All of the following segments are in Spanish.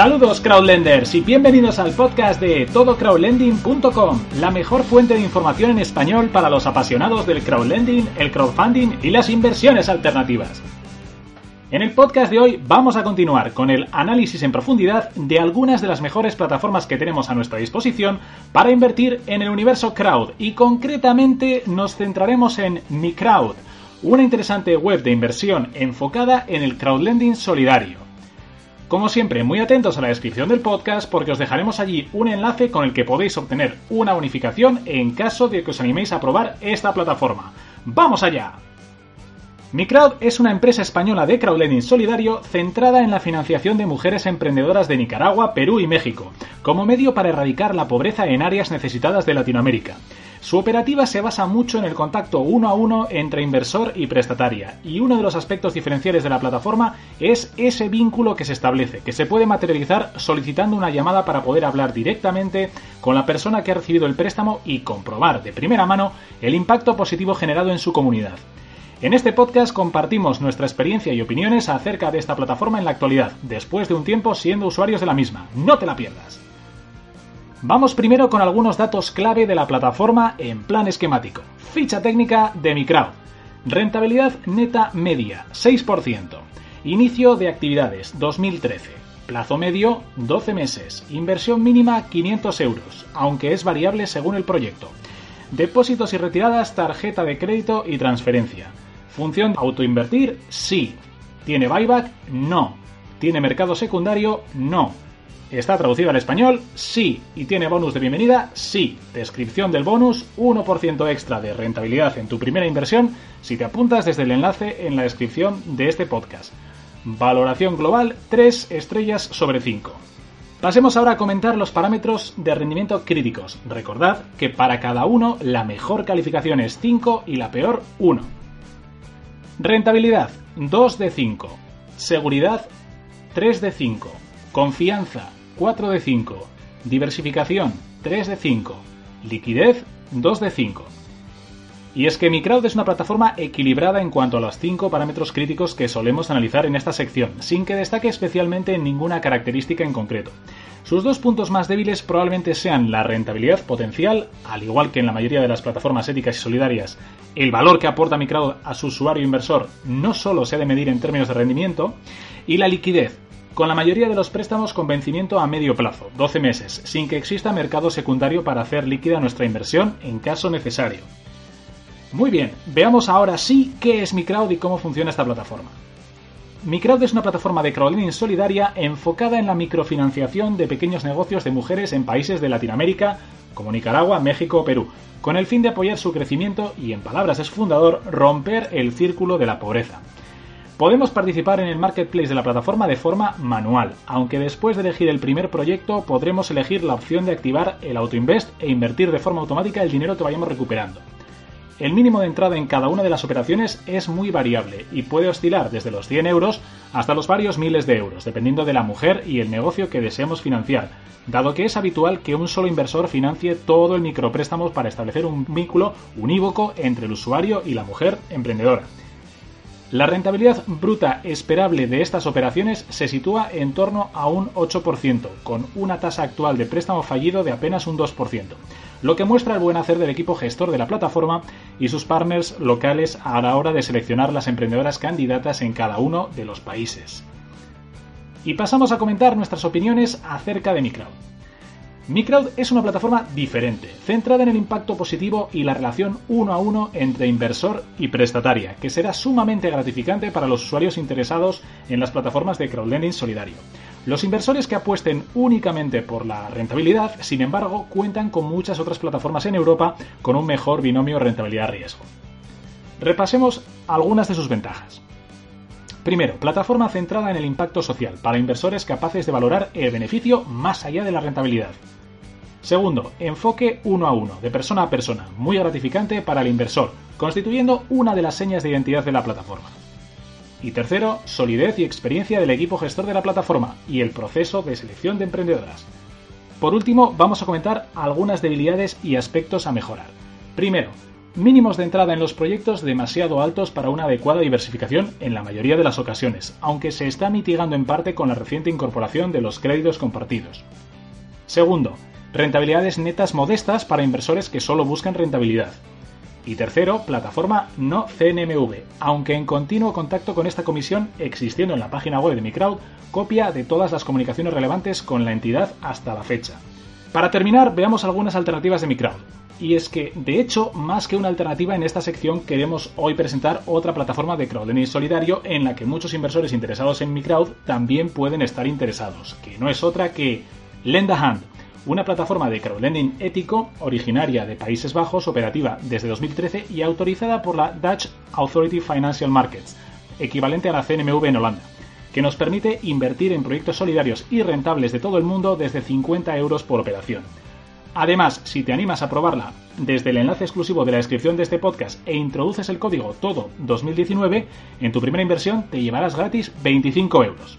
Saludos crowdlenders y bienvenidos al podcast de todocrowdlending.com, la mejor fuente de información en español para los apasionados del crowdlending, el crowdfunding y las inversiones alternativas. En el podcast de hoy vamos a continuar con el análisis en profundidad de algunas de las mejores plataformas que tenemos a nuestra disposición para invertir en el universo crowd y concretamente nos centraremos en MiCrowd, una interesante web de inversión enfocada en el crowdlending solidario. Como siempre, muy atentos a la descripción del podcast porque os dejaremos allí un enlace con el que podéis obtener una bonificación en caso de que os animéis a probar esta plataforma. ¡Vamos allá! MiCrowd es una empresa española de crowdlending solidario centrada en la financiación de mujeres emprendedoras de Nicaragua, Perú y México, como medio para erradicar la pobreza en áreas necesitadas de Latinoamérica. Su operativa se basa mucho en el contacto uno a uno entre inversor y prestataria, y uno de los aspectos diferenciales de la plataforma es ese vínculo que se establece, que se puede materializar solicitando una llamada para poder hablar directamente con la persona que ha recibido el préstamo y comprobar de primera mano el impacto positivo generado en su comunidad. En este podcast compartimos nuestra experiencia y opiniones acerca de esta plataforma en la actualidad, después de un tiempo siendo usuarios de la misma. No te la pierdas. Vamos primero con algunos datos clave de la plataforma en plan esquemático. Ficha técnica de Microwd. Rentabilidad neta media, 6%. Inicio de actividades, 2013. Plazo medio, 12 meses. Inversión mínima, 500 euros, aunque es variable según el proyecto. Depósitos y retiradas, tarjeta de crédito y transferencia. ¿Función autoinvertir? Sí. ¿Tiene buyback? No. ¿Tiene mercado secundario? No. ¿Está traducido al español? Sí. ¿Y tiene bonus de bienvenida? Sí. Descripción del bonus, 1% extra de rentabilidad en tu primera inversión si te apuntas desde el enlace en la descripción de este podcast. Valoración global 3 estrellas sobre 5. Pasemos ahora a comentar los parámetros de rendimiento críticos. Recordad que para cada uno la mejor calificación es 5 y la peor 1. Rentabilidad 2 de 5. Seguridad 3 de 5. Confianza 4 de 5. Diversificación 3 de 5. Liquidez 2 de 5. Y es que MiCrowd es una plataforma equilibrada en cuanto a los 5 parámetros críticos que solemos analizar en esta sección, sin que destaque especialmente en ninguna característica en concreto. Sus dos puntos más débiles probablemente sean la rentabilidad potencial, al igual que en la mayoría de las plataformas éticas y solidarias, el valor que aporta Microwd a su usuario inversor no solo se ha de medir en términos de rendimiento, y la liquidez, con la mayoría de los préstamos con vencimiento a medio plazo, 12 meses, sin que exista mercado secundario para hacer líquida nuestra inversión en caso necesario. Muy bien, veamos ahora sí qué es Microwd y cómo funciona esta plataforma. Microwd es una plataforma de crowdlending solidaria enfocada en la microfinanciación de pequeños negocios de mujeres en países de Latinoamérica como Nicaragua, México o Perú, con el fin de apoyar su crecimiento y, en palabras de su fundador, romper el círculo de la pobreza. Podemos participar en el marketplace de la plataforma de forma manual, aunque después de elegir el primer proyecto podremos elegir la opción de activar el autoinvest e invertir de forma automática el dinero que vayamos recuperando. El mínimo de entrada en cada una de las operaciones es muy variable y puede oscilar desde los 100 euros hasta los varios miles de euros, dependiendo de la mujer y el negocio que deseemos financiar, dado que es habitual que un solo inversor financie todo el micropréstamo para establecer un vínculo unívoco entre el usuario y la mujer emprendedora. La rentabilidad bruta esperable de estas operaciones se sitúa en torno a un 8%, con una tasa actual de préstamo fallido de apenas un 2%, lo que muestra el buen hacer del equipo gestor de la plataforma y sus partners locales a la hora de seleccionar las emprendedoras candidatas en cada uno de los países. Y pasamos a comentar nuestras opiniones acerca de Microwd. Microwd es una plataforma diferente, centrada en el impacto positivo y la relación uno a uno entre inversor y prestataria, que será sumamente gratificante para los usuarios interesados en las plataformas de crowdlending solidario. Los inversores que apuesten únicamente por la rentabilidad, sin embargo, cuentan con muchas otras plataformas en Europa con un mejor binomio rentabilidad-riesgo. Repasemos algunas de sus ventajas. Primero, plataforma centrada en el impacto social, para inversores capaces de valorar el beneficio más allá de la rentabilidad. Segundo, enfoque uno a uno, de persona a persona, muy gratificante para el inversor, constituyendo una de las señas de identidad de la plataforma. Y tercero, solidez y experiencia del equipo gestor de la plataforma y el proceso de selección de emprendedoras. Por último, vamos a comentar algunas debilidades y aspectos a mejorar. Primero, Mínimos de entrada en los proyectos demasiado altos para una adecuada diversificación en la mayoría de las ocasiones, aunque se está mitigando en parte con la reciente incorporación de los créditos compartidos. Segundo, rentabilidades netas modestas para inversores que solo buscan rentabilidad. Y tercero, plataforma no CNMV, aunque en continuo contacto con esta comisión, existiendo en la página web de Microwd copia de todas las comunicaciones relevantes con la entidad hasta la fecha. Para terminar, veamos algunas alternativas de Microwd. Y es que, de hecho, más que una alternativa en esta sección, queremos hoy presentar otra plataforma de crowdlending solidario en la que muchos inversores interesados en Microwd también pueden estar interesados, que no es otra que Lend a Hand, una plataforma de crowdlending ético originaria de Países Bajos, operativa desde 2013 y autorizada por la Dutch Authority Financial Markets, equivalente a la CNMV en Holanda, que nos permite invertir en proyectos solidarios y rentables de todo el mundo desde 50 euros por operación. Además, si te animas a probarla desde el enlace exclusivo de la descripción de este podcast e introduces el código TODO 2019, en tu primera inversión te llevarás gratis 25 euros.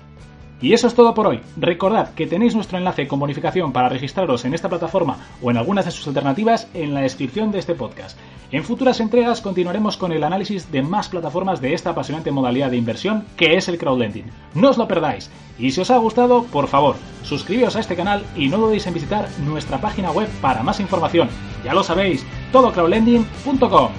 Y eso es todo por hoy. Recordad que tenéis nuestro enlace con bonificación para registraros en esta plataforma o en algunas de sus alternativas en la descripción de este podcast. En futuras entregas continuaremos con el análisis de más plataformas de esta apasionante modalidad de inversión que es el crowdlending. No os lo perdáis. Y si os ha gustado, por favor, suscribíos a este canal y no dudéis en visitar nuestra página web para más información. Ya lo sabéis, todocrowdlending.com.